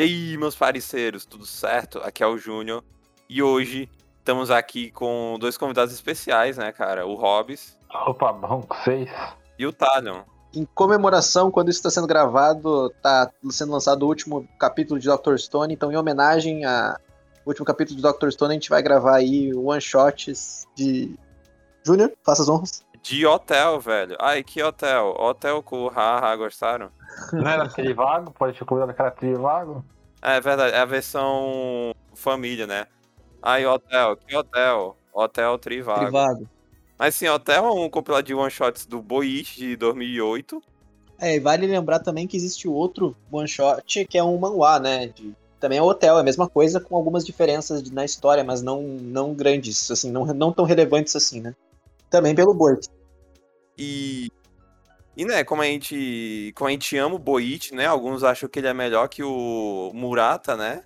E aí, meus parceiros, tudo certo? Aqui é o Júnior. E hoje estamos aqui com dois convidados especiais, né, cara? O Hobbs. Opa, bom com vocês. E o Talion. Em comemoração, quando isso está sendo gravado, está sendo lançado o último capítulo de Dr. Stone, então em homenagem ao último capítulo de Dr. Stone, a gente vai gravar aí one shots de. Júnior, faça as honras. De hotel, velho. Ai, que hotel? Hotel com o Haha, gostaram? Não era Trivago? Pode ter cuidado daquela Trivago? É verdade, é a versão família, né? Ai, hotel, que hotel? Hotel Trivago. Privado. Mas sim, Hotel é um compilado de one-shots do Boichi de 2008. É, e vale lembrar também que existe outro one shot que é um manhwa, né? De, também é hotel, é a mesma coisa, com algumas diferenças de- na história, mas não, não grandes, assim, não, não tão relevantes assim, né? Também pelo Bort. E. E né, como a gente. Como a gente ama o Boichi, né? Alguns acham que ele é melhor que o Murata, né?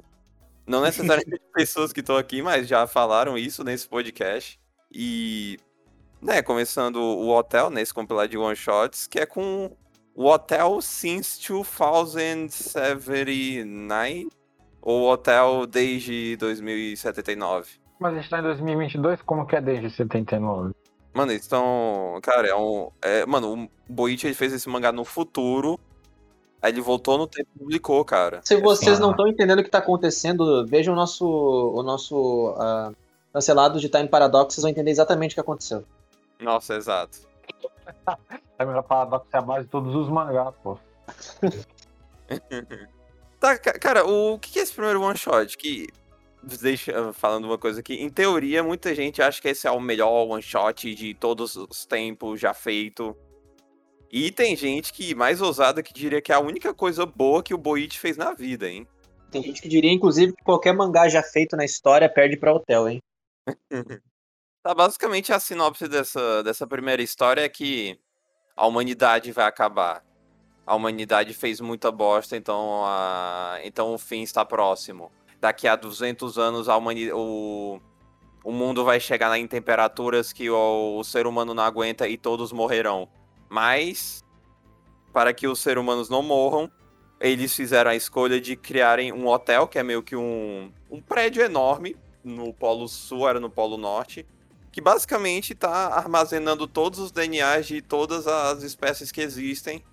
Não necessariamente pessoas que estão aqui, mas já falaram isso nesse podcast. E. Né, começando o Hotel, nesse compilado de one shots, que é com o Hotel Since 2079. Ou Hotel desde 2079. Mas a gente tá em 2022, como que é desde 79? Mano, eles estão. Cara, é um. É, mano, o Boichi ele fez esse mangá no futuro. Aí ele voltou no tempo e publicou, cara. Se vocês Ah. não estão entendendo o que está acontecendo, vejam o nosso, o nosso ah, cancelado de Time Paradox, vocês vão entender exatamente o que aconteceu. Nossa, exato. Melhor paradoxo é a base de todos os mangás, pô. Tá, ca- cara, o que que é esse primeiro one shot? Que. Deixa falando uma coisa aqui. Em teoria, muita gente acha que esse é o melhor one shot de todos os tempos já feito. E tem gente que, mais ousada, que diria que é a única coisa boa que o Boichi fez na vida, hein? Tem gente que diria, inclusive, que qualquer mangá já feito na história perde pra Hotel, hein? Tá, basicamente a sinopse dessa, dessa primeira história é que a humanidade vai acabar. A humanidade fez muita bosta, então, a, então o fim está próximo. Daqui a 200 anos a o, o mundo vai chegar em temperaturas que o, o ser humano não aguenta e todos morrerão. Mas, para que os seres humanos não morram, eles fizeram a escolha de criarem um hotel, que é meio que um, um prédio enorme, no Polo Sul, era no Polo Norte, que basicamente está armazenando todos os DNAs de todas as espécies que existem,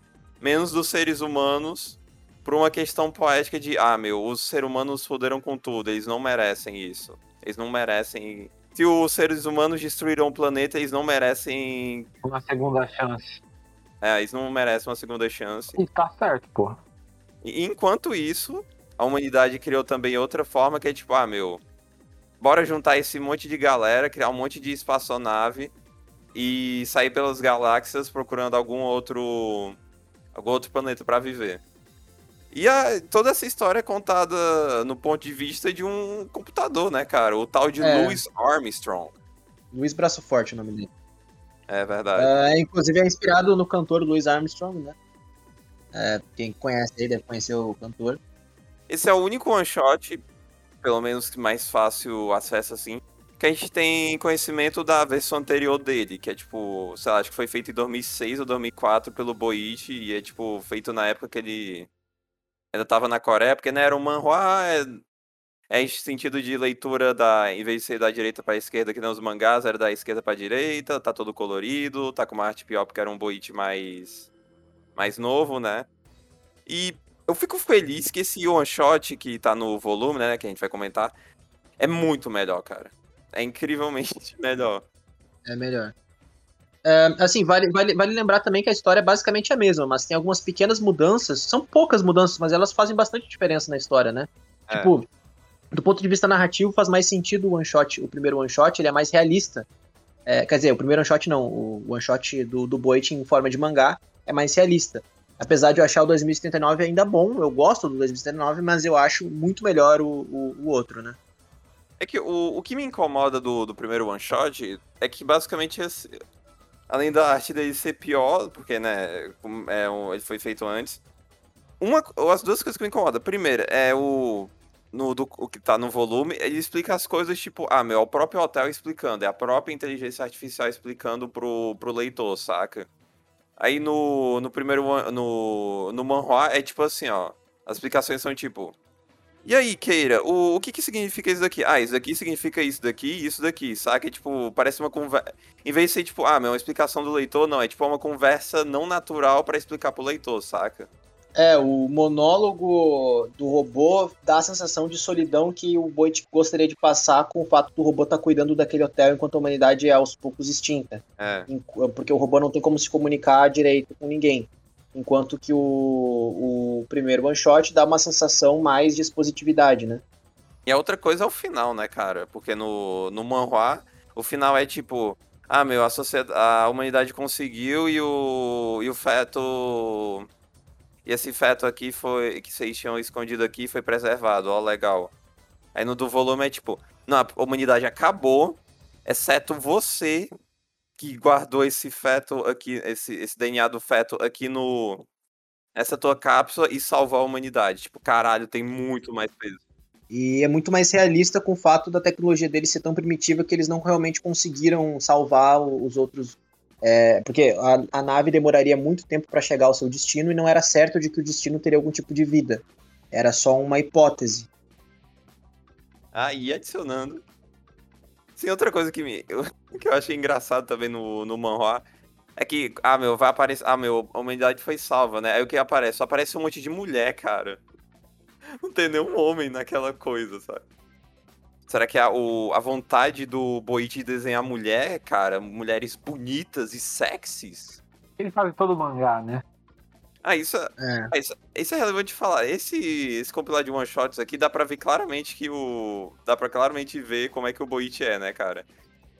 menos dos seres humanos, por uma questão poética de, ah, meu, os seres humanos foderam com tudo, eles não merecem isso. Eles não merecem. Se os seres humanos destruíram o planeta, eles não merecem. Uma segunda chance. É, eles não merecem uma segunda chance. E tá certo. E enquanto isso, a humanidade criou também outra forma que é tipo, ah, meu, bora juntar esse monte de galera, criar um monte de espaçonave e sair pelas galáxias procurando algum outro algum outro planeta pra viver. E a- toda essa história é contada no ponto de vista de um computador, né, cara? O tal de É. Louis Armstrong. Luiz Braço Forte, o nome dele. É verdade. É, inclusive é inspirado no cantor Louis Armstrong, né? É, quem conhece ele deve conhecer o cantor. Esse é o único one shot, pelo menos mais fácil acesso assim, que a gente tem conhecimento da versão anterior dele, que é tipo, sei lá, acho que foi feito em 2006 ou 2004 pelo Boichi, e é tipo, feito na época que ele ainda tava na Coreia, porque não era um manhwa, é, é sentido de leitura da, em vez de ser da direita pra esquerda, que nem os mangás, era da esquerda pra direita, tá todo colorido, tá com uma arte pior porque era um Boichi mais, mais novo, né? E eu fico feliz que esse one shot que tá no volume, né, que a gente vai comentar, é muito melhor, cara. É incrivelmente melhor. É melhor. É, assim, vale, vale, vale lembrar também que a história é basicamente a mesma, mas tem algumas pequenas mudanças. São poucas mudanças, mas elas fazem bastante diferença na história, né? É. Tipo, do ponto de vista narrativo, faz mais sentido o one shot. O primeiro one shot ele é mais realista. É, quer dizer, o primeiro one shot não. O one shot do, do Boit em forma de mangá é mais realista. Apesar de eu achar o 2079 ainda bom, eu gosto do 2079, mas eu acho muito melhor o, o, o outro, né? É que o, o que me incomoda do, do primeiro one shot é que basicamente, além da arte dele ser pior, porque, né, é um- ele foi feito antes, uma, as duas coisas que me incomodam. Primeiro, é o. No, do, o que tá no volume, ele explica as coisas tipo, ah, meu, é o próprio hotel explicando, é a própria inteligência artificial explicando pro, pro leitor, saca? Aí no, no primeiro, no, no manhwa é tipo assim, ó, as explicações são tipo, E aí, Keira, o, o que que significa isso daqui? Ah, isso daqui significa isso daqui e isso daqui, saca? E, tipo, parece uma conversa. Em vez de ser, tipo, ah, meu, uma explicação do leitor, não, é tipo uma conversa não natural pra explicar pro leitor, saca? É, o monólogo do robô dá a sensação de solidão que o Boit gostaria de passar com o fato do robô estar tá cuidando daquele hotel enquanto a humanidade é aos poucos extinta. É. Porque o robô não tem como se comunicar direito com ninguém. Enquanto que o, o primeiro one shot dá uma sensação mais de expositividade, né? E a outra coisa é o final, né, cara? Porque no, no manhua, o final é tipo, ah, meu, a, sociedade, a humanidade conseguiu e o, e o feto. E esse feto aqui foi. que vocês tinham escondido aqui foi preservado, ó, legal. Aí no do volume é tipo, não, a humanidade acabou, exceto você que guardou esse feto aqui, esse, esse DNA do feto aqui no. Essa tua cápsula e salvar a humanidade. Tipo, caralho, tem muito mais peso. E é muito mais realista com o fato da tecnologia deles ser tão primitiva que eles não realmente conseguiram salvar os outros. É, porque a, a, nave demoraria muito tempo para chegar ao seu destino e não era certo de que o destino teria algum tipo de vida. Era só uma hipótese. Ah, e adicionando Sim, outra coisa que, me, que eu achei engraçado também no, no manhua é que, ah, meu, vai aparecer. Ah, meu, a humanidade foi salva, né? Aí o que aparece? Só aparece um monte de mulher, cara. Não tem nenhum homem naquela coisa, sabe? Será que a, o, a vontade do Boichi de desenhar mulher, cara, mulheres bonitas e sexys? Ele faz todo mangá, né? Ah, isso é, é. Ah, isso, isso, é relevante de falar. Esse, esse compilado de one-shots aqui dá pra ver claramente que o. Dá pra claramente ver como é que o Boichi é, né, cara?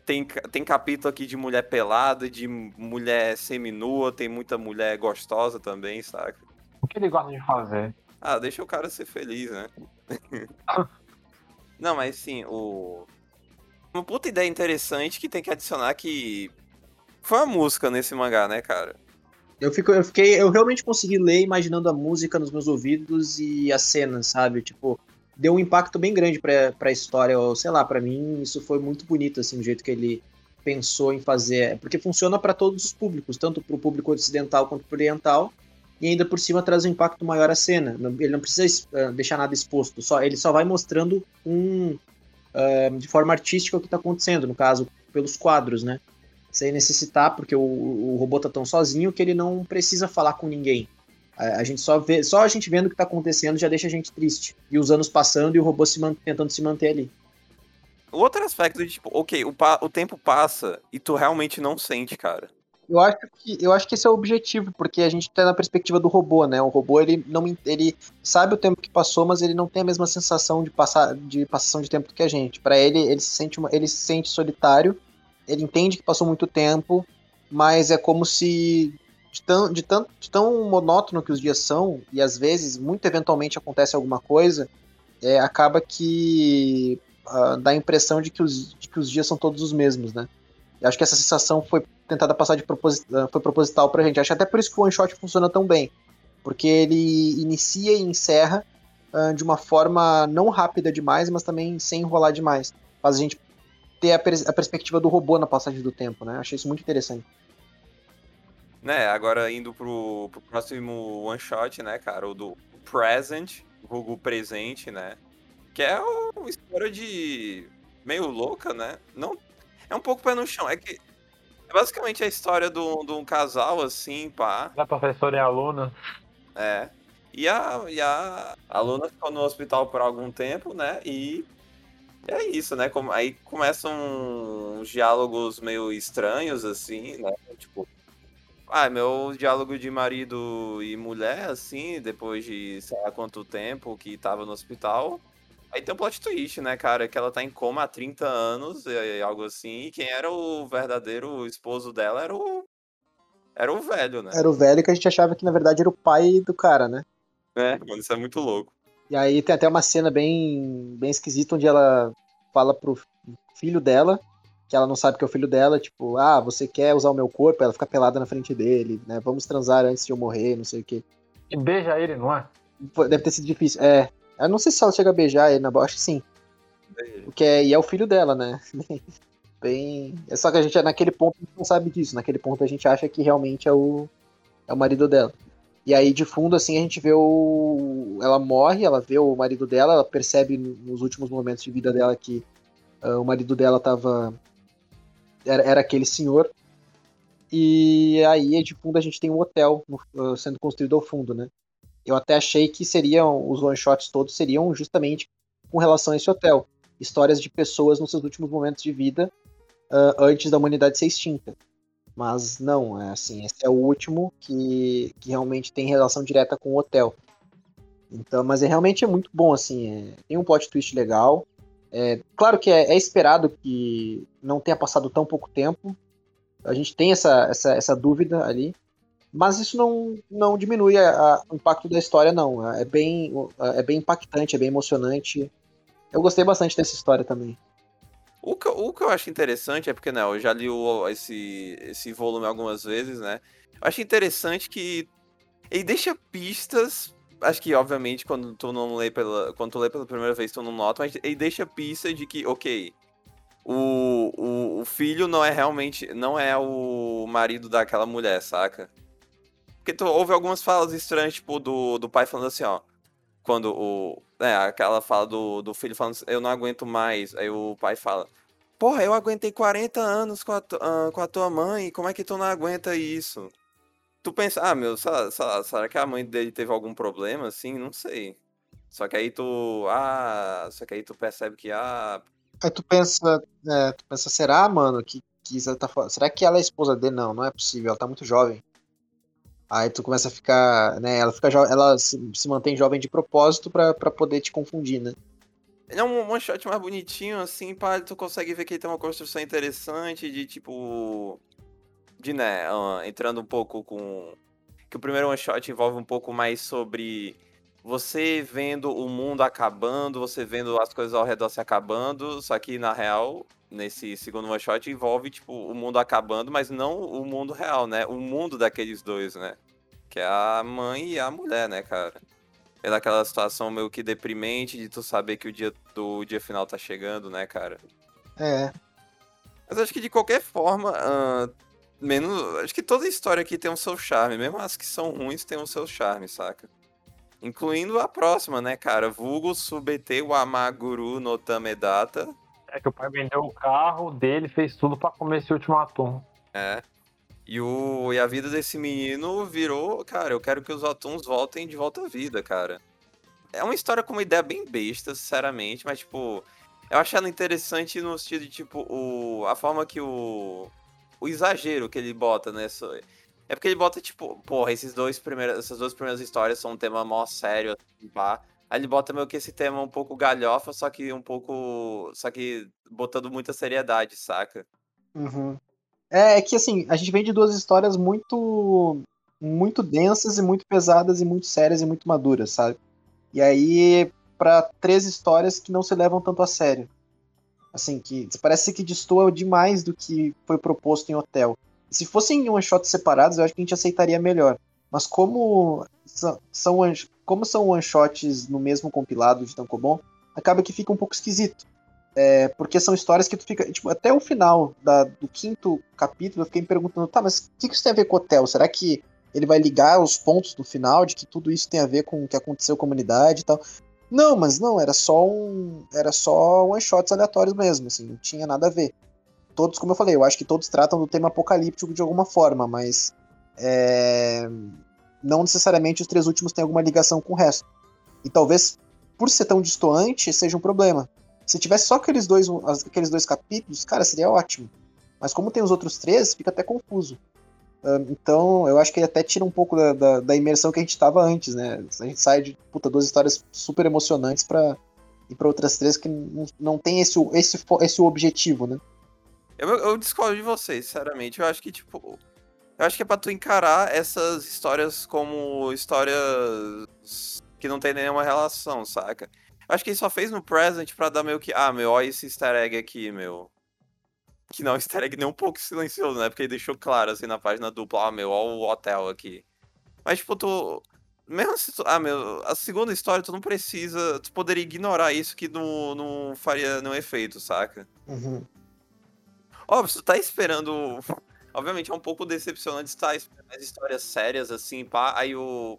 Tem, tem capítulo aqui de mulher pelada, de mulher seminua, tem muita mulher gostosa também, saca? O que ele gosta de fazer? Ah, deixa o cara ser feliz, né? Não, mas sim, o. Uma puta ideia interessante que tem que adicionar que. Foi a música nesse mangá, né, cara? Eu, fico, eu fiquei. Eu realmente consegui ler imaginando a música nos meus ouvidos e as cenas, sabe? Tipo, deu um impacto bem grande pra, pra história. Ou, sei lá, para mim isso foi muito bonito, assim, o jeito que ele pensou em fazer. Porque funciona para todos os públicos, tanto pro público ocidental quanto pro oriental. E ainda por cima traz um impacto maior à cena. Ele não precisa uh, deixar nada exposto, só ele só vai mostrando um. Uh, de forma artística o que está acontecendo, no caso, pelos quadros, né? Sem necessitar, porque o, o robô tá tão sozinho que ele não precisa falar com ninguém. A, a gente só vê, só a gente vendo o que tá acontecendo já deixa a gente triste. E os anos passando e o robô se man, tentando se manter ali. O outro aspecto de tipo, ok, o, o tempo passa e tu realmente não sente, cara. Eu acho que eu acho que esse é o objetivo, porque a gente tá na perspectiva do robô, né? O robô ele não ele sabe o tempo que passou, mas ele não tem a mesma sensação de passar de passação de tempo que a gente. Para ele, ele se sente uma, ele se sente solitário ele entende que passou muito tempo, mas é como se de tão, de, tão, de tão monótono que os dias são, e às vezes, muito eventualmente acontece alguma coisa, é, acaba que uh, dá a impressão de que, os, de que os dias são todos os mesmos, né? Eu acho que essa sensação foi tentada passar de proposit uh, foi proposital pra gente. Acho até por isso que o One Shot funciona tão bem. Porque ele inicia e encerra uh, de uma forma não rápida demais, mas também sem enrolar demais. Faz a gente ter a, pers a, perspectiva do robô na passagem do tempo, né? Achei isso muito interessante. Né, agora indo pro, pro próximo one shot, né, cara, o do Present, Google Presente, né? Que é uma história de. meio louca, né? Não. É um pouco pé no chão. É que. É basicamente a história de um casal, assim, pá. Da professora e a aluna. É. E a, e a aluna ficou no hospital por algum tempo, né? E é isso, né? Aí começam uns diálogos meio estranhos, assim, né? Tipo, ah, meu diálogo de marido e mulher, assim, depois de sei lá quanto tempo que tava no hospital. Aí tem um plot twist, né, cara? Que ela tá em coma há 30 anos, e algo assim, e quem era o verdadeiro esposo dela era o. Era o velho, né? Era o velho que a gente achava que na verdade era o pai do cara, né? É, mano, isso é muito louco. E aí tem até uma cena bem, bem esquisita onde ela fala pro filho dela que ela não sabe que é o filho dela, tipo, ah, você quer usar o meu corpo? Ela fica pelada na frente dele, né? Vamos transar antes de eu morrer, não sei o quê. E beija ele, não é? Deve ter sido difícil. É. Eu não sei se ela chega a beijar ele na acho que sim. Porque é, e é o filho dela, né? Bem. É só que a gente, naquele ponto, a gente não sabe disso. Naquele ponto, a gente acha que realmente é o, é o marido dela. E aí, de fundo, assim, a gente vê o. Ela morre, ela vê o marido dela, ela percebe nos últimos momentos de vida dela que uh, o marido dela tava. Era, era aquele senhor. E aí, de fundo, a gente tem um hotel uh, sendo construído ao fundo, né? Eu até achei que seriam. Os one-shots todos seriam justamente com relação a esse hotel. Histórias de pessoas nos seus últimos momentos de vida uh, antes da humanidade ser extinta. Mas não, é assim, esse é o último que, que realmente tem relação direta com o hotel. Então, mas é realmente é muito bom, assim, é, tem um plot twist legal. É, claro que é, é, esperado que não tenha passado tão pouco tempo. A gente tem essa, essa, essa dúvida ali. Mas isso não, não diminui a, a, o impacto da história, não. É bem, é bem impactante, é bem emocionante. Eu gostei bastante dessa história também. O que, o que eu acho interessante é porque, né, eu já li o, esse, esse volume algumas vezes, né? Eu acho interessante que ele deixa pistas. Acho que, obviamente, quando tu não lê pela. Quando tu lê pela primeira vez, tu não nota, mas ele deixa pista de que, ok, o, o, o filho não é realmente. não é o marido daquela mulher, saca? Porque tu ouve algumas falas estranhas, tipo, do, do pai falando assim, ó. Quando o. É, aquela fala do, do filho falando, eu não aguento mais. Aí o pai fala, porra, eu aguentei 40 anos com a, uh, com a tua mãe, como é que tu não aguenta isso? Tu pensa, ah, meu, será, será, será que a mãe dele teve algum problema, assim? Não sei. Só que aí tu. Ah, só que aí tu percebe que, ah. Aí tu pensa, é, tu pensa, será, mano, que, que tá Será que ela é esposa dele? Não, não é possível, ela tá muito jovem. Aí tu começa a ficar, né? Ela fica ela se, se mantém jovem de propósito para poder te confundir, né? Ele é um one shot mais bonitinho, assim, pá, tu consegue ver que ele tem uma construção interessante de tipo. De, né, entrando um pouco com. Que o primeiro one shot envolve um pouco mais sobre você vendo o mundo acabando, você vendo as coisas ao redor se acabando, só que na real, nesse segundo one shot envolve tipo o mundo acabando, mas não o mundo real, né? O mundo daqueles dois, né? Que é a mãe e a mulher, né, cara? É daquela situação meio que deprimente de tu saber que o dia do dia final tá chegando, né, cara? É. Mas acho que de qualquer forma, uh, menos, acho que toda história aqui tem o um seu charme, mesmo as que são ruins têm o um seu charme, saca? Incluindo a próxima, né, cara? Vulgo Subete Wamaguru no Tamedata. É que o pai vendeu o carro dele, fez tudo para comer esse último atum. É. E, o, e a vida desse menino virou, cara, eu quero que os atuns voltem de volta à vida, cara. É uma história com uma ideia bem besta, sinceramente, mas, tipo, eu achei ela interessante no sentido de, tipo, o, a forma que o. O exagero que ele bota nessa. É porque ele bota, tipo, porra, esses dois primeiros, essas duas primeiras histórias são um tema mó sério, assim, pá. Aí ele bota meio que esse tema um pouco galhofa, só que um pouco. Só que botando muita seriedade, saca? Uhum. É, é que assim, a gente vem de duas histórias muito. muito densas e muito pesadas e muito sérias e muito maduras, sabe? E aí, para três histórias que não se levam tanto a sério. Assim, que parece que destoa demais do que foi proposto em Hotel. Se fossem one shots separados, eu acho que a gente aceitaria melhor. Mas como são, são como são one shots no mesmo compilado de Tankobon, acaba que fica um pouco esquisito. É, porque são histórias que tu fica. Tipo, até o final da, do quinto capítulo, eu fiquei me perguntando, tá, mas o que, que isso tem a ver com o hotel? Será que ele vai ligar os pontos do final de que tudo isso tem a ver com o que aconteceu com a comunidade e tal? Não, mas não, era só um. Era só one shots aleatórios mesmo, assim, não tinha nada a ver todos, como eu falei, eu acho que todos tratam do tema apocalíptico de alguma forma, mas é, não necessariamente os três últimos têm alguma ligação com o resto. E talvez, por ser tão distoante, seja um problema. Se tivesse só aqueles dois, aqueles dois capítulos, cara, seria ótimo. Mas como tem os outros três, fica até confuso. Então, eu acho que ele até tira um pouco da, da, da imersão que a gente estava antes, né? A gente sai de puta, duas histórias super emocionantes para ir para outras três que não, não tem esse, esse, esse objetivo, né? Eu, eu discordo de vocês, sinceramente. Eu acho que, tipo. Eu acho que é pra tu encarar essas histórias como histórias que não tem nenhuma relação, saca? Eu acho que ele só fez no present pra dar meio que. Ah, meu, olha esse easter egg aqui, meu. Que não é um easter egg nem um pouco silencioso, né? Porque ele deixou claro, assim, na página dupla, ah, meu, olha o hotel aqui. Mas, tipo, tu. Mesmo se tu. Ah, meu, a segunda história tu não precisa. Tu poderia ignorar isso que não, não faria nenhum efeito, saca? Uhum. Óbvio, tu tá esperando Obviamente é um pouco decepcionante estar as histórias sérias assim, pá. Aí o.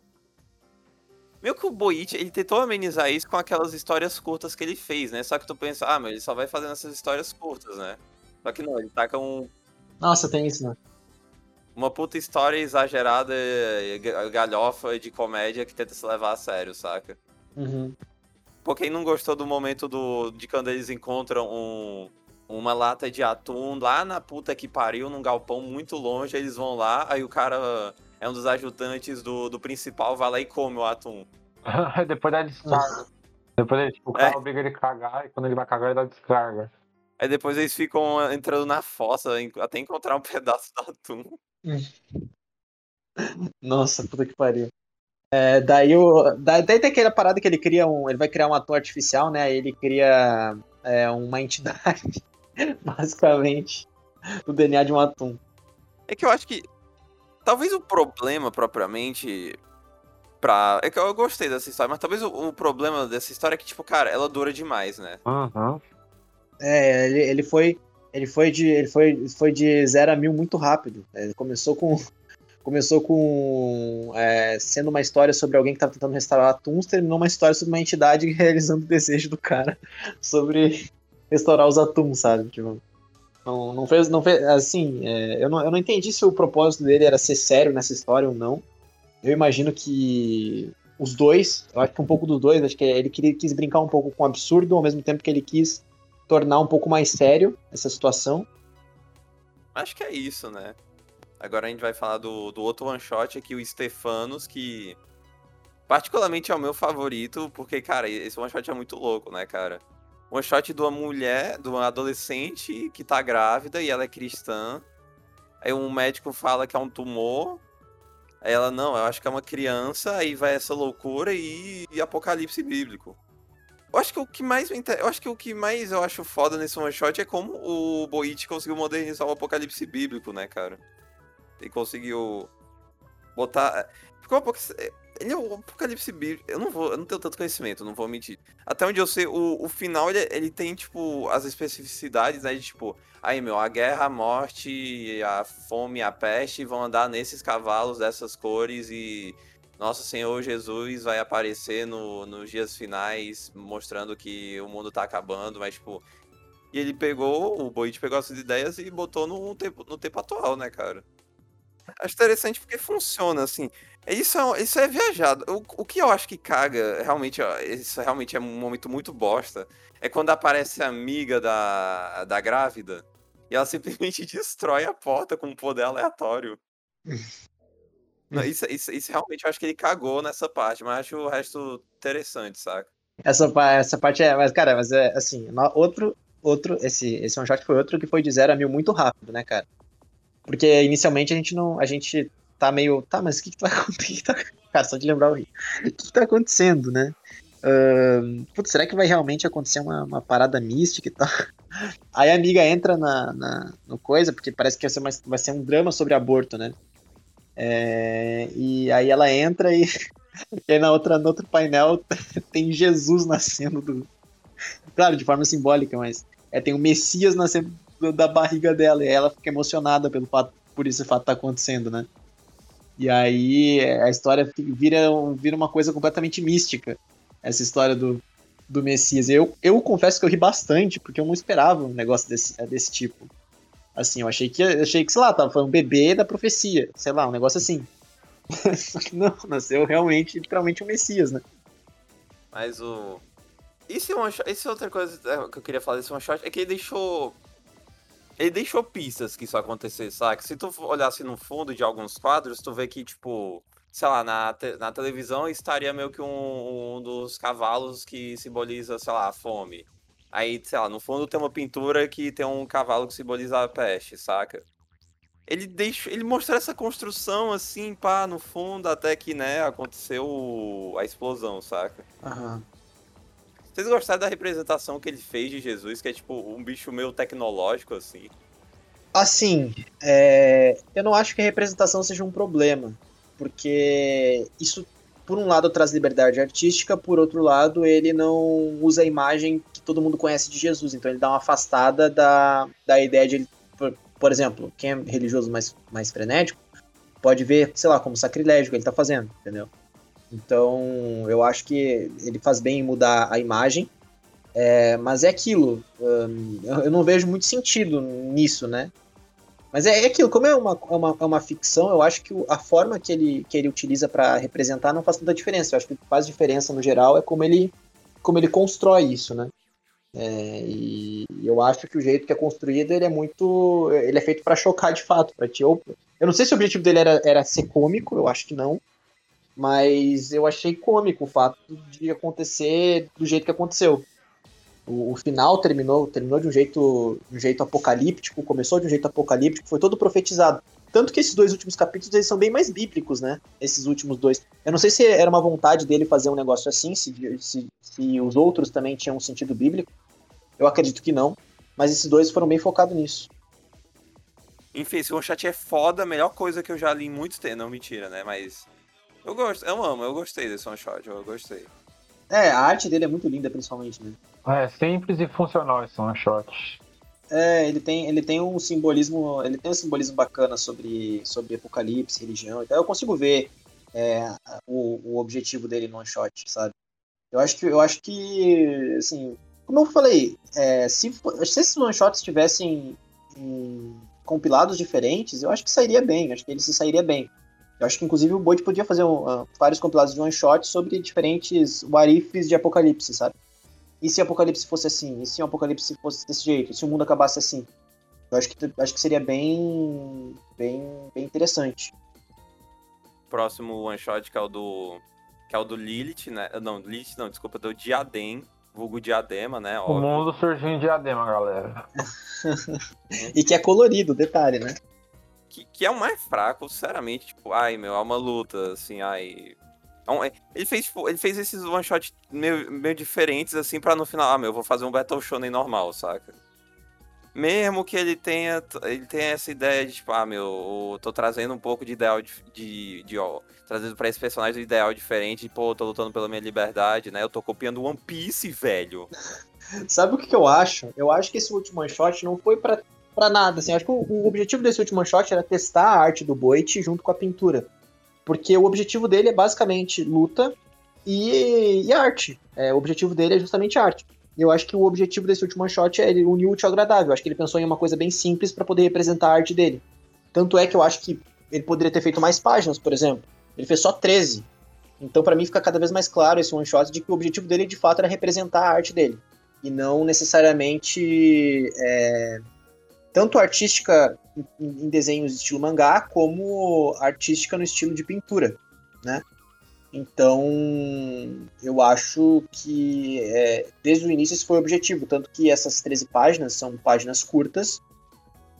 Meio que o Boit, ele tentou amenizar isso com aquelas histórias curtas que ele fez, né? Só que tu pensa, ah, mas ele só vai fazendo essas histórias curtas, né? Só que não, ele taca um. Nossa, tem isso, né? Uma puta história exagerada, galhofa de comédia que tenta se levar a sério, saca? Uhum. Pô, quem não gostou do momento do, de quando eles encontram um, uma lata de atum lá na puta que pariu, num galpão muito longe, eles vão lá, aí o cara é um dos ajudantes do, do principal, vai lá e come o atum. Depois dá descarga. Depois ele, tipo, o cara é. obriga ele a cagar, e quando ele vai cagar, ele dá descarga. Aí depois eles ficam entrando na fossa até encontrar um pedaço do atum. Nossa, puta que pariu. É, daí, o, daí tem aquela parada que ele cria um. Ele vai criar um ator artificial, né? Ele cria é, uma entidade, basicamente, do DNA de um atum. É que eu acho que. Talvez o problema propriamente. Pra... É que eu gostei dessa história, mas talvez o, o problema dessa história é que, tipo, cara, ela dura demais, né? Uhum. É, ele, ele foi. Ele foi de. Ele foi, foi de 0 a mil muito rápido. Ele começou com começou com é, sendo uma história sobre alguém que estava tentando restaurar atuns, terminou uma história sobre uma entidade realizando o desejo do cara sobre restaurar os atuns, sabe? Tipo, não, não fez, não fez, assim, é, eu, não, eu não entendi se o propósito dele era ser sério nessa história ou não. Eu imagino que os dois, eu acho que um pouco dos dois, acho que ele quis brincar um pouco com o absurdo, ao mesmo tempo que ele quis tornar um pouco mais sério essa situação. Acho que é isso, né? Agora a gente vai falar do, do outro one shot aqui, o Stefanos, que particularmente é o meu favorito, porque, cara, esse one shot é muito louco, né, cara? One shot de uma mulher, de uma adolescente que tá grávida e ela é cristã. Aí um médico fala que é um tumor. Aí ela, não, eu acho que é uma criança, aí vai essa loucura e, e apocalipse bíblico. Eu acho que o que mais eu acho que o que mais eu acho foda nesse one shot é como o Boit conseguiu modernizar o apocalipse bíblico, né, cara? Ele conseguiu botar. Ficou um pouco. Ele é o Apocalipse Bíblico. Eu não vou. Eu não tenho tanto conhecimento, não vou mentir. Até onde eu sei, o, o final ele, ele tem, tipo, as especificidades, né? De tipo, aí, meu, a guerra, a morte, a fome, a peste vão andar nesses cavalos dessas cores e. Nosso Senhor Jesus vai aparecer no, nos dias finais, mostrando que o mundo tá acabando, mas, tipo. E ele pegou, o Boit pegou essas ideias e botou no tempo, no tempo atual, né, cara? Acho interessante porque funciona, assim. Isso é, isso é viajado. O, o que eu acho que caga, realmente, ó, isso realmente é um momento muito bosta, é quando aparece a amiga da, da grávida e ela simplesmente destrói a porta com um poder aleatório. Não, isso, isso, isso realmente eu acho que ele cagou nessa parte, mas acho o resto interessante, saca? Essa, essa parte é, mas cara, mas é assim, outro, outro, esse, esse one shot foi outro que foi de 0 a mil muito rápido, né, cara? Porque inicialmente a gente não. A gente tá meio. Tá, mas o que, que, tá, que tá Cara, só de lembrar o Rio. O que, que tá acontecendo, né? Uh, putz, será que vai realmente acontecer uma, uma parada mística e tal? Aí a amiga entra na, na, no coisa, porque parece que vai ser, uma, vai ser um drama sobre aborto, né? É, e aí ela entra e, e aí na outra, no outro painel tem Jesus nascendo do. Claro, de forma simbólica, mas é, tem o Messias nascendo da barriga dela. E ela fica emocionada pelo fato, por esse fato tá acontecendo, né? E aí a história vira, vira uma coisa completamente mística. Essa história do, do Messias. Eu, eu confesso que eu ri bastante, porque eu não esperava um negócio desse, desse tipo. Assim, eu achei que, achei que, sei lá, tava falando bebê da profecia, sei lá, um negócio assim. Não, nasceu realmente, literalmente, um Messias, né? Mas o. Isso é, isso é outra coisa é, que eu queria falar desse one shot, é que ele deixou ele deixou pistas que isso acontecesse, sabe? Se tu olhasse no fundo de alguns quadros, tu vê que, tipo, sei lá, na, te na televisão estaria meio que um, um, dos cavalos que simboliza, sei lá, a fome. Aí, sei lá, no fundo tem uma pintura que tem um cavalo que simboliza a peste, saca? Ele deixou, ele mostrou essa construção assim, pá, no fundo, até que, né, aconteceu a explosão, saca? Aham. Uhum. Vocês gostaram da representação que ele fez de Jesus, que é tipo um bicho meio tecnológico, assim? Assim, é... eu não acho que a representação seja um problema, porque isso, por um lado, traz liberdade artística, por outro lado, ele não usa a imagem que todo mundo conhece de Jesus, então ele dá uma afastada da, da ideia de ele. Por, por exemplo, quem é religioso mais, mais frenético, pode ver, sei lá, como sacrilégio que ele tá fazendo, entendeu? Então, eu acho que ele faz bem em mudar a imagem, é, mas é aquilo, hum, eu não vejo muito sentido nisso, né? Mas é, é aquilo, como é uma, é uma, é uma ficção, eu acho que a forma que ele, que ele utiliza para representar não faz tanta diferença. Eu acho que o que faz diferença no geral é como ele, como ele constrói isso, né? É, e eu acho que o jeito que é construído ele é muito. Ele é feito para chocar de fato, para ti. Eu, eu não sei se o objetivo dele era, era ser cômico, eu acho que não. Mas eu achei cômico o fato de acontecer do jeito que aconteceu. O, o, final terminou, terminou de um jeito, de um jeito apocalíptico, começou de um jeito apocalíptico, foi todo profetizado. Tanto que esses dois últimos capítulos eles são bem mais bíblicos, né? Esses últimos dois. Eu não sei se era uma vontade dele fazer um negócio assim, se, se, se os outros também tinham um sentido bíblico. Eu acredito que não. Mas esses dois foram bem focados nisso. Enfim, esse one shot é foda, a melhor coisa que eu já li em muitos tempos. Não, mentira, né? Mas. Eu gosto, eu amo, eu gostei desse one shot, eu gostei. É, a arte dele é muito linda, principalmente, né? É, simples e funcional esse one shot. É, ele tem, ele tem um simbolismo, ele tem um simbolismo bacana sobre, sobre apocalipse, religião. Então eu consigo ver é, o, o objetivo dele no one shot, sabe? Eu acho que, eu acho que, assim, como eu falei, é, se, se esses one shots tivessem em compilados diferentes, eu acho que sairia bem, acho que ele se sairia bem. Eu acho que, inclusive, o Boit podia fazer um, uh, vários compilados de one-shot sobre diferentes warifs de Apocalipse, sabe? E se o Apocalipse fosse assim? E se o Apocalipse fosse desse jeito? E se o mundo acabasse assim? Eu acho que, acho que seria bem, bem, bem interessante. Próximo one-shot, que é o do... Que é o do Lilith, né? Não, Lilith não, desculpa, do Diadem, vulgo Diadema, né? Óbvio. O mundo surgiu em Diadema, galera. e que é colorido, detalhe, né? Que, que é o mais fraco, sinceramente, tipo, ai, meu, é uma luta, assim, ai. É é, ele fez, tipo, ele fez esses one shot meio, meio diferentes, assim, pra no final, ah, meu, eu vou fazer um Battle Shonen normal, saca? Mesmo que ele tenha, ele tenha essa ideia de, tipo, ah, meu, eu tô trazendo um pouco de ideal de, de, de ó, trazendo pra esse personagem um ideal diferente, pô, tô lutando pela minha liberdade, né? Eu tô copiando One Piece, velho. Sabe o que, que eu acho? Eu acho que esse último one shot não foi para para nada. Assim, acho que o, o, objetivo desse último shot era testar a arte do Boit junto com a pintura. Porque o objetivo dele é basicamente luta e, e arte. É, o objetivo dele é justamente arte. Eu acho que o objetivo desse último shot é ele unir o útil ao agradável. Eu acho que ele pensou em uma coisa bem simples para poder representar a arte dele. Tanto é que eu acho que ele poderia ter feito mais páginas, por exemplo. Ele fez só 13. Então, para mim, fica cada vez mais claro esse one shot de que o objetivo dele, de fato, era representar a arte dele. E não necessariamente é, tanto artística em desenhos estilo mangá, como artística no estilo de pintura, né? Então, eu acho que é, desde o início esse foi o objetivo, tanto que essas 13 páginas são páginas curtas,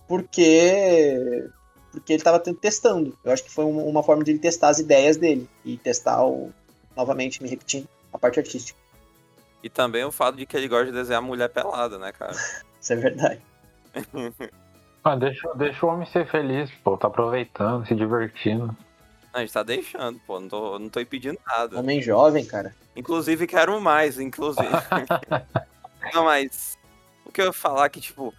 porque porque ele estava testando. Eu acho que foi uma, forma de ele testar as ideias dele e testar, o, novamente, me repetindo, a parte artística. E também o fato de que ele gosta de desenhar mulher pelada, né, cara? Isso é verdade. ah, deixa, deixa o homem ser feliz, pô. Tá aproveitando, se divertindo. A gente tá deixando, pô. Não tô, não tô impedindo nada. Homem jovem, cara. Inclusive, quero mais, inclusive. não, mas. O que eu ia falar é que, tipo.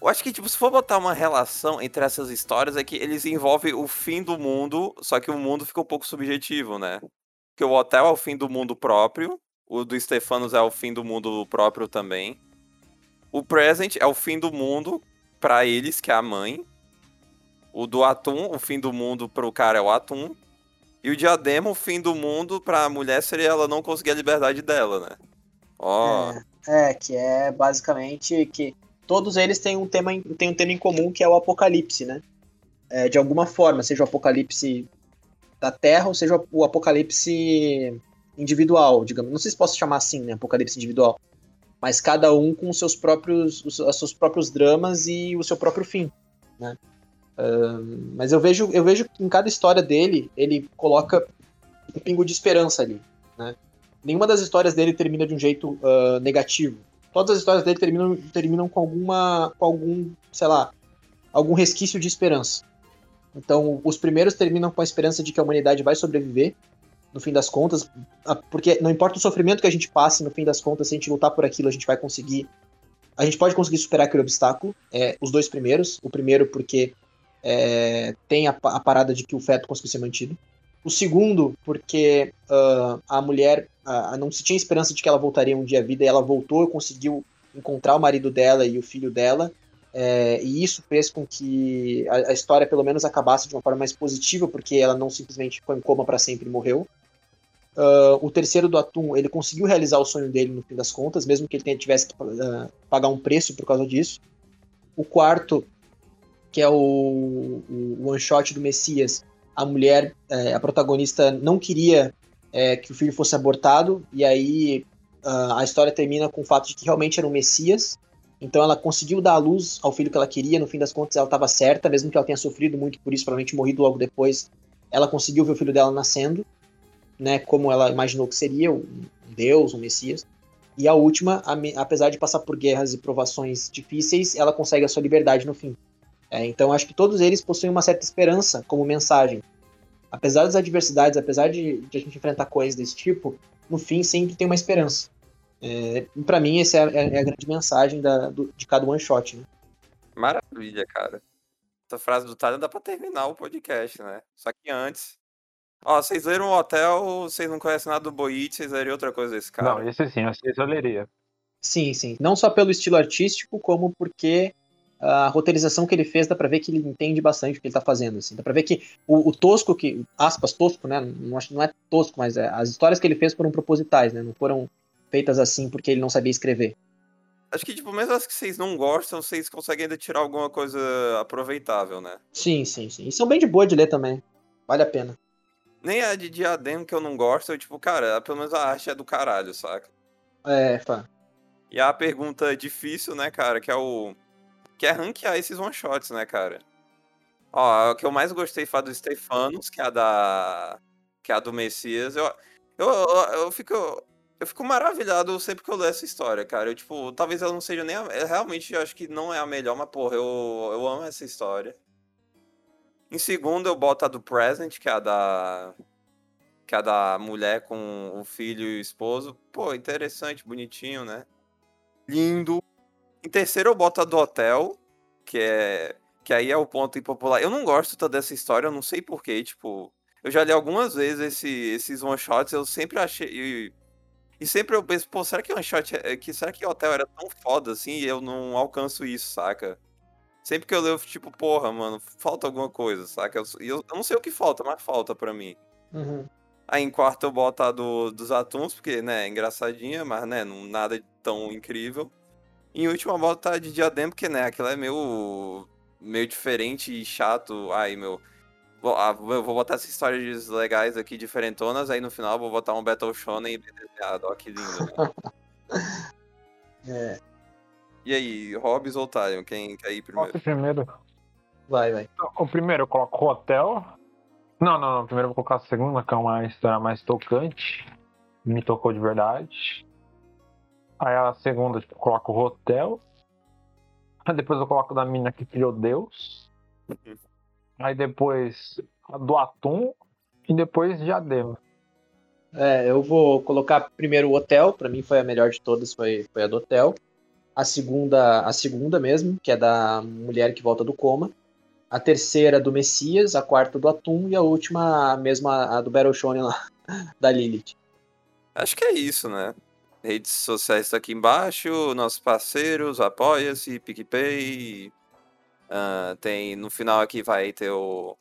Eu acho que, tipo, se for botar uma relação entre essas histórias, é que eles envolvem o fim do mundo, só que o mundo fica um pouco subjetivo, né? Porque o hotel é o fim do mundo próprio, o do Stefanos é o fim do mundo próprio também. O present é o fim do mundo para eles, que é a mãe. O do atum, o fim do mundo pro cara é o atum. E o diadema, o fim do mundo pra mulher seria ela não conseguir a liberdade dela, né? Ó. Oh. É, é, que é basicamente que todos eles têm um tema, têm um tema em comum que é o apocalipse, né? É, de alguma forma, seja o apocalipse da Terra ou seja o apocalipse individual, digamos. Não sei se posso chamar assim, né? Apocalipse individual mas cada um com os seus próprios, os, os seus próprios dramas e o seu próprio fim, né? Uh, mas eu vejo, eu vejo que em cada história dele, ele coloca um pingo de esperança ali, né? Nenhuma das histórias dele termina de um jeito uh, negativo. Todas as histórias dele terminam, terminam com alguma, com algum, sei lá, algum resquício de esperança. Então, os primeiros terminam com a esperança de que a humanidade vai sobreviver, no fim das contas, porque não importa o sofrimento que a gente passe, no fim das contas, se a gente lutar por aquilo, a gente vai conseguir a gente pode conseguir superar aquele obstáculo. É, os dois primeiros. O primeiro porque é, tem a, a, parada de que o feto conseguiu ser mantido. O segundo porque uh, a mulher uh, não se tinha esperança de que ela voltaria um dia à vida e ela voltou e conseguiu encontrar o marido dela e o filho dela. É, e isso fez com que a, a, história pelo menos acabasse de uma forma mais positiva, porque ela não simplesmente ficou em coma para sempre e morreu. Uh, o terceiro do Atum, ele conseguiu realizar o sonho dele no fim das contas, mesmo que ele tivesse que uh, pagar um preço por causa disso. O quarto, que é o, o one shot do Messias, a mulher, é, a protagonista, não queria é, que o filho fosse abortado, e aí uh, a história termina com o fato de que realmente era um Messias. Então ela conseguiu dar a luz ao filho que ela queria, no fim das contas ela estava certa, mesmo que ela tenha sofrido muito por isso, provavelmente morrido logo depois, ela conseguiu ver o filho dela nascendo né, como ela imaginou que seria, um deus, um messias. E a última, apesar de passar por guerras e provações difíceis, ela consegue a sua liberdade no fim. É, então acho que todos eles possuem uma certa esperança como mensagem. Apesar das adversidades, apesar de, de a gente enfrentar coisas desse tipo, no fim sempre tem uma esperança. É, para mim, essa é a, é a, grande mensagem da, do, de cada one shot. Né? Maravilha, cara. Essa frase do Tyler dá pra terminar o podcast, né? Só que antes, Ó, vocês leram o hotel, vocês não conhecem nada do Boit, vocês leriam outra coisa desse cara? Não, esse sim, esse eu leria. Sim, sim. Não só pelo estilo artístico, como porque a roteirização que ele fez dá pra ver que ele entende bastante o que ele tá fazendo, assim. Dá pra ver que o, o tosco que, aspas, tosco, né, não, não é tosco, mas é, as histórias que ele fez foram propositais, né, não foram feitas assim porque ele não sabia escrever. Acho que, tipo, mesmo as que vocês não gostam, vocês conseguem ainda tirar alguma coisa aproveitável, né? Sim, sim, sim. E são bem de boa de ler também. Vale a pena. Nem a de Diadema que eu não gosto, eu, tipo, cara, pelo menos a arte é do caralho, saca? É, fã. E a pergunta difícil, né, cara, que é o. Que é ranquear esses one-shots, né, cara? Ó, o que eu mais gostei foi a do Stefanos, que é a da. Que é a do Messias. Eu, eu, eu, eu fico. Eu fico maravilhado sempre que eu leio essa história, cara. Eu, tipo, talvez ela não seja nem a. Realmente, eu acho que não é a melhor, mas, porra, eu, eu amo essa história. Em segundo, eu boto a do Present, que é a da. Que é a da mulher com o filho e o esposo. Pô, interessante, bonitinho, né? Lindo. Em terceiro, eu boto a do Hotel, que é. Que aí é o ponto impopular. Eu não gosto tanto dessa história, eu não sei porquê, tipo. Eu já li algumas vezes esse, esses one-shots, eu sempre achei. E, e, sempre eu penso, pô, será que one shot. É, que, será que hotel era tão foda assim e eu não alcanço isso, saca? Sempre que eu leio, tipo, porra, mano, falta alguma coisa, saca? Eu, eu, eu não sei o que falta, mas falta pra mim. Uhum. Aí em quarto eu boto a do, dos atuns, porque, né, é engraçadinha, mas, né, não, nada tão incrível. E em última eu boto a de diadema, porque, né, aquilo é meio, meio diferente e chato. Aí, meu... Vou, ah, eu vou botar essas histórias legais aqui, diferentonas, aí no final eu vou botar um Battle Shonen bem desenhado. Ó, que lindo. é. E aí, Hobbs ou Tyon? Quem quer ir primeiro? Posso primeiro? Vai, vai. O primeiro eu coloco o hotel. Não, não, não. Primeiro eu vou colocar a segunda, que é uma história mais tocante. Me tocou de verdade. Aí a segunda tipo, eu coloco o hotel. Aí depois eu coloco da mina que criou Deus. Uhum. Aí depois a do Atum. E depois Diadema. É, eu vou colocar primeiro o hotel. Pra mim foi a melhor de todas, foi, foi a do hotel a segunda, a segunda mesmo, que é da mulher que volta do coma, a terceira do Messias, a quarta do Atum e a última, a mesma, a do Battle Shonen lá, da Lilith. Acho que é isso, né? Redes sociais aqui embaixo, nossos parceiros, Apoia-se, PicPay. Uh, tem, no final aqui vai ter o,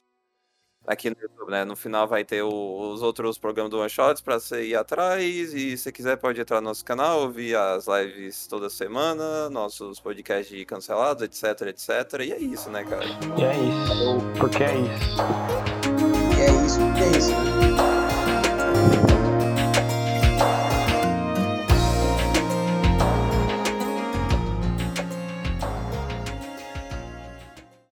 aqui no YouTube, né? No final vai ter o, os outros programas do One Shots pra você ir atrás. E se quiser, pode entrar no nosso canal, ouvir as lives toda semana, nossos podcasts cancelados, etc, etc. E é isso, né, cara? E é isso. Porque é isso. E é isso, porque é isso, né?